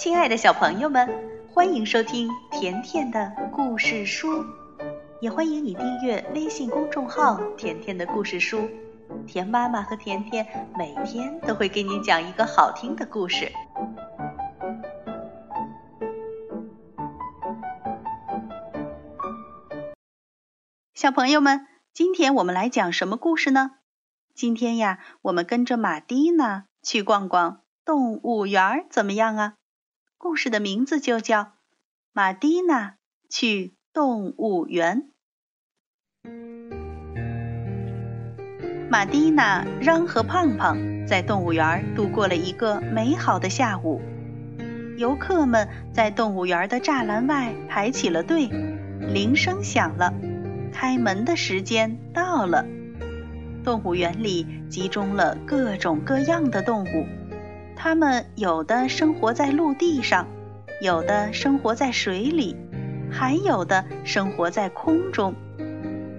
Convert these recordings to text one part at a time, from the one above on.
亲爱的小朋友们，欢迎收听甜甜的故事书，也欢迎你订阅微信公众号“甜甜的故事书”。甜妈妈和甜甜每天都会给你讲一个好听的故事。小朋友们，今天我们来讲什么故事呢？今天呀，我们跟着马蒂娜去逛逛动物园，怎么样啊？故事的名字就叫《马蒂娜去动物园》。马蒂娜、嚷和胖胖在动物园度过了一个美好的下午。游客们在动物园的栅栏外排起了队，铃声响了，开门的时间到了。动物园里集中了各种各样的动物。它们有的生活在陆地上，有的生活在水里，还有的生活在空中。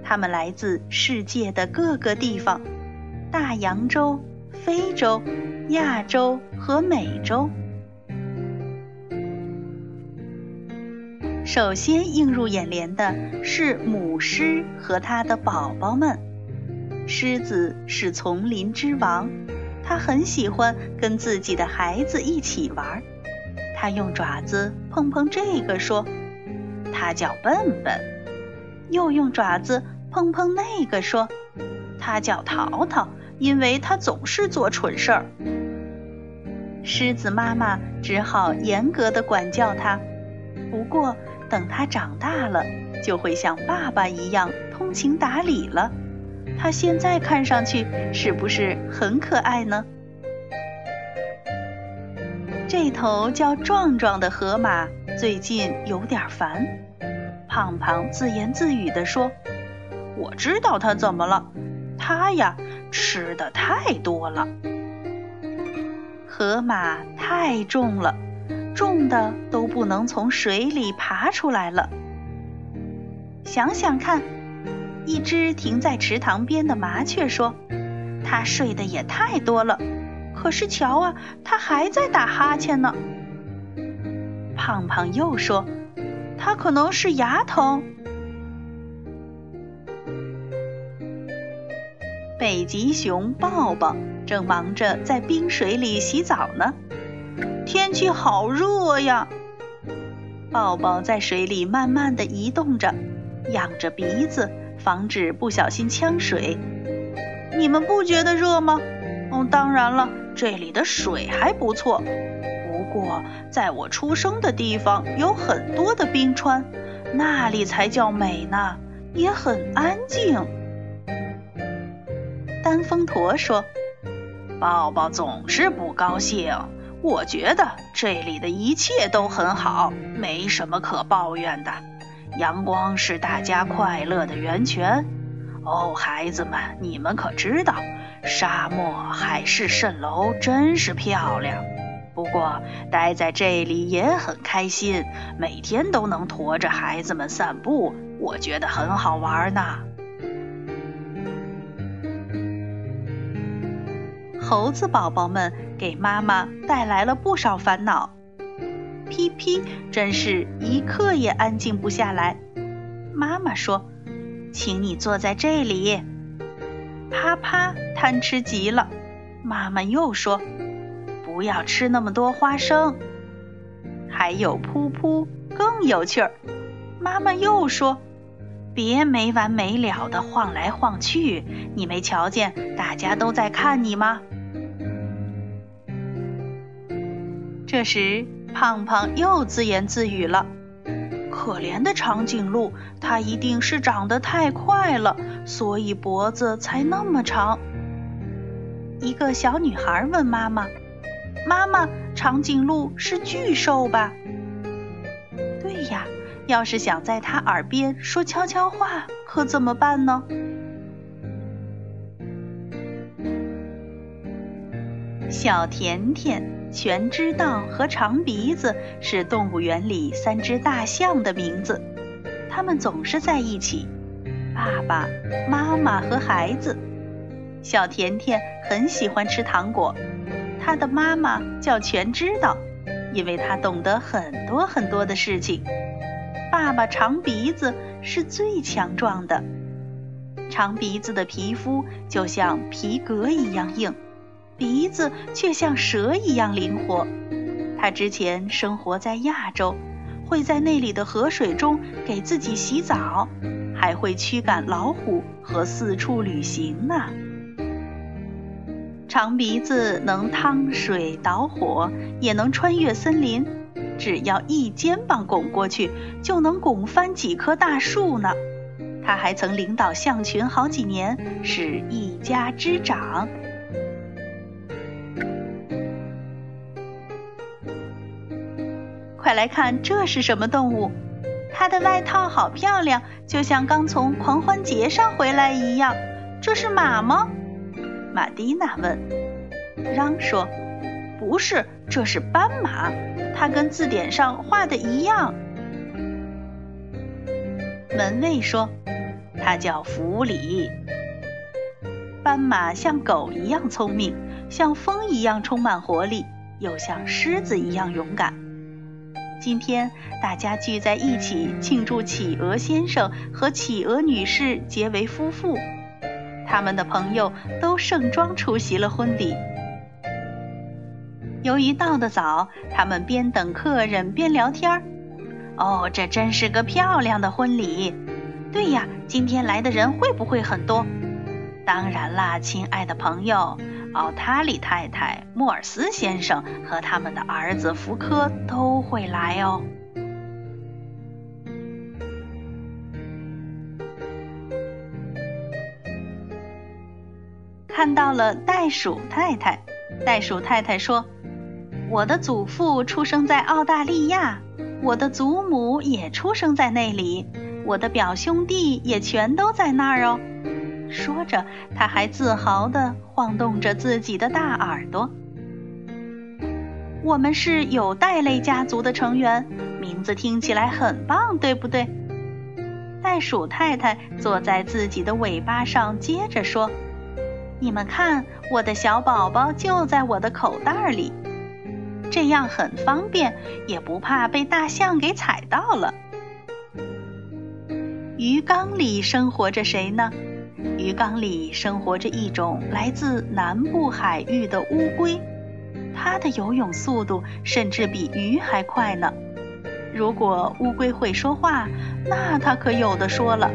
它们来自世界的各个地方：大洋洲、非洲、亚洲和美洲。首先映入眼帘的是母狮和它的宝宝们。狮子是丛林之王。他很喜欢跟自己的孩子一起玩，他用爪子碰碰这个，说：“他叫笨笨。”又用爪子碰碰那个，说：“他叫淘淘，因为他总是做蠢事儿。”狮子妈妈只好严格的管教他，不过等他长大了，就会像爸爸一样通情达理了。它现在看上去是不是很可爱呢？这头叫壮壮的河马最近有点烦。胖胖自言自语地说：“我知道它怎么了，它呀吃的太多了。河马太重了，重的都不能从水里爬出来了。想想看。”一只停在池塘边的麻雀说：“它睡得也太多了，可是瞧啊，它还在打哈欠呢。”胖胖又说：“它可能是牙疼。”北极熊抱抱正忙着在冰水里洗澡呢，天气好热呀！抱抱在水里慢慢的移动着，仰着鼻子。防止不小心呛水，你们不觉得热吗？哦，当然了，这里的水还不错。不过，在我出生的地方有很多的冰川，那里才叫美呢，也很安静。丹峰驼说：“抱抱总是不高兴，我觉得这里的一切都很好，没什么可抱怨的。”阳光是大家快乐的源泉。哦，孩子们，你们可知道，沙漠海市蜃楼真是漂亮。不过，待在这里也很开心，每天都能驮着孩子们散步，我觉得很好玩呢。猴子宝宝们给妈妈带来了不少烦恼。皮皮真是一刻也安静不下来。妈妈说：“请你坐在这里。”啪啪贪吃极了。妈妈又说：“不要吃那么多花生。”还有噗噗更有趣儿。妈妈又说：“别没完没了的晃来晃去，你没瞧见大家都在看你吗？”这时。胖胖又自言自语了：“可怜的长颈鹿，它一定是长得太快了，所以脖子才那么长。”一个小女孩问妈妈：“妈妈，长颈鹿是巨兽吧？”“对呀，要是想在它耳边说悄悄话，可怎么办呢？”小甜甜。全知道和长鼻子是动物园里三只大象的名字，它们总是在一起，爸爸妈妈和孩子。小甜甜很喜欢吃糖果，它的妈妈叫全知道，因为她懂得很多很多的事情。爸爸长鼻子是最强壮的，长鼻子的皮肤就像皮革一样硬，鼻子却像蛇一样灵活。他之前生活在亚洲，会在那里的河水中给自己洗澡，还会驱赶老虎和四处旅行呢。长鼻子能趟水导火，也能穿越森林。只要一肩膀拱过去，就能拱翻几棵大树呢。他还曾领导象群好几年，是一家之长。快来看，这是什么动物？它的外套好漂亮，就像刚从狂欢节上回来一样。这是马吗？马蒂娜问。嚷说：“不是，这是斑马。”它跟字典上画的一样。门卫说：“它叫弗里。”斑马像狗一样聪明，像风一样充满活力，又像狮子一样勇敢。今天大家聚在一起庆祝企鹅先生和企鹅女士结为夫妇，他们的朋友都盛装出席了婚礼。由于到得早，他们边等客人边聊天儿。哦，这真是个漂亮的婚礼。对呀，今天来的人会不会很多？当然啦，亲爱的朋友，奥塔里太太、莫尔斯先生和他们的儿子福柯都会来哦。看到了袋鼠太太，袋鼠太太说。我的祖父出生在澳大利亚，我的祖母也出生在那里，我的表兄弟也全都在那儿哦。说着，他还自豪地晃动着自己的大耳朵。我们是有袋类家族的成员，名字听起来很棒，对不对？袋鼠太太坐在自己的尾巴上，接着说：“你们看，我的小宝宝就在我的口袋里。”这样很方便，也不怕被大象给踩到了。鱼缸里生活着谁呢？鱼缸里生活着一种来自南部海域的乌龟，它的游泳速度甚至比鱼还快呢。如果乌龟会说话，那它可有的说了。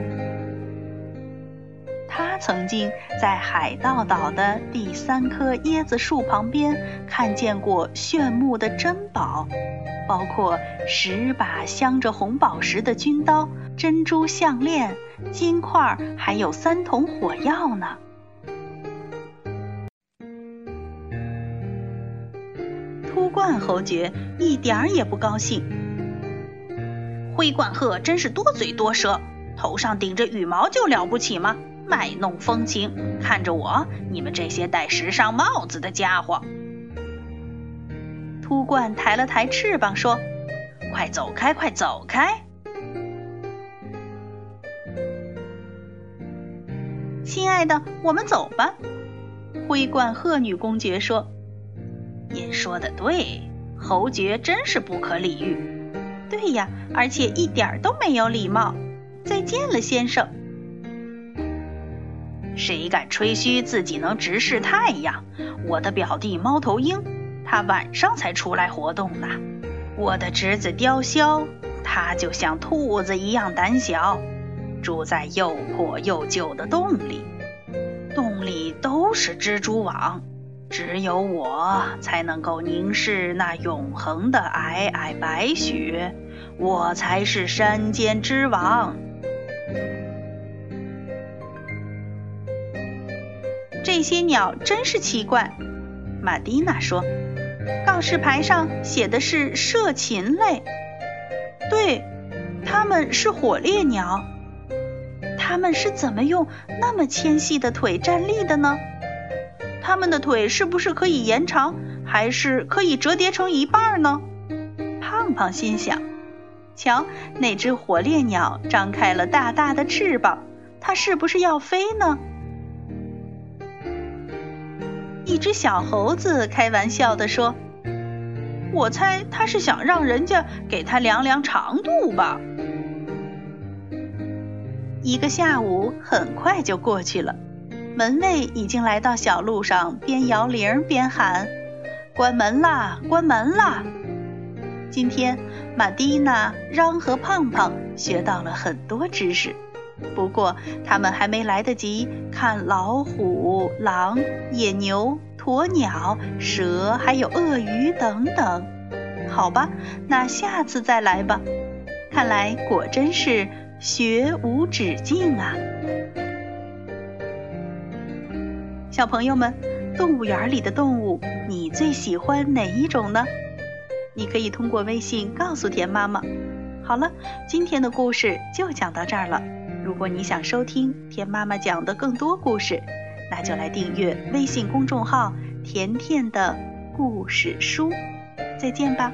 曾经在海盗岛的第三棵椰子树旁边看见过炫目的珍宝，包括十把镶着红宝石的军刀、珍珠项链、金块，还有三桶火药呢。秃冠侯爵一点儿也不高兴。灰冠鹤真是多嘴多舌，头上顶着羽毛就了不起吗？卖弄风情，看着我，你们这些戴时尚帽子的家伙！秃鹳抬了抬翅膀说：“快走开，快走开！”亲爱的，我们走吧。”灰冠鹤女公爵说。“您说的对，侯爵真是不可理喻。”“对呀，而且一点都没有礼貌。”“再见了，先生。”谁敢吹嘘自己能直视太阳？我的表弟猫头鹰，他晚上才出来活动呢。我的侄子雕鸮，他就像兔子一样胆小，住在又破又旧的洞里，洞里都是蜘蛛网，只有我才能够凝视那永恒的皑皑白雪，我才是山间之王。这些鸟真是奇怪，玛蒂娜说。告示牌上写的是射禽类，对，它们是火烈鸟。它们是怎么用那么纤细的腿站立的呢？它们的腿是不是可以延长，还是可以折叠成一半呢？胖胖心想。瞧，那只火烈鸟张开了大大的翅膀，它是不是要飞呢？一只小猴子开玩笑地说：“我猜他是想让人家给他量量长度吧。一个下午很快就过去了，门卫已经来到小路上，边摇铃边喊：“关门啦，关门啦！”今天，玛蒂娜、嚷和胖胖学到了很多知识。不过，他们还没来得及看老虎、狼、野牛、鸵鸟、蛇，还有鳄鱼等等。好吧，那下次再来吧。看来果真是学无止境啊！小朋友们，动物园里的动物，你最喜欢哪一种呢？你可以通过微信告诉田妈妈。好了，今天的故事就讲到这儿了。如果你想收听甜妈妈讲的更多故事，那就来订阅微信公众号“甜甜的故事书”。再见吧。